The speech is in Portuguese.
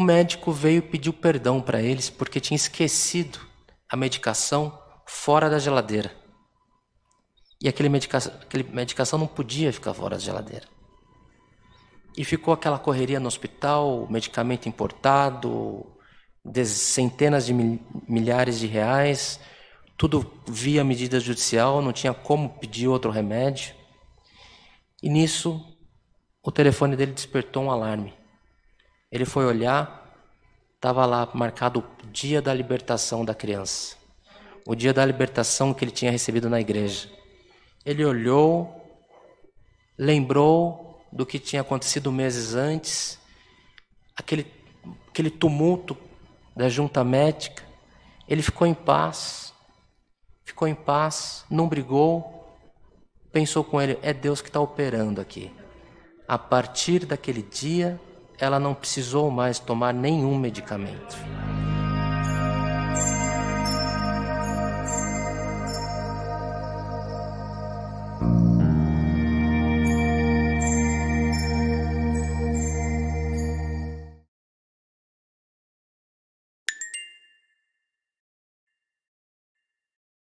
médico veio e pediu perdão para eles porque tinha esquecido a medicação fora da geladeira. E aquele medicação, aquele medicação não podia ficar fora da geladeira. E ficou aquela correria no hospital, medicamento importado, centenas de milhares de reais, tudo via medida judicial, não tinha como pedir outro remédio. E nisso, o telefone dele despertou um alarme. Ele foi olhar, estava lá marcado o dia da libertação da criança, o dia da libertação que ele tinha recebido na igreja. Ele olhou, lembrou do que tinha acontecido meses antes, aquele, aquele tumulto da junta médica. Ele ficou em paz, ficou em paz, não brigou, pensou com ele: é Deus que está operando aqui. A partir daquele dia, ela não precisou mais tomar nenhum medicamento.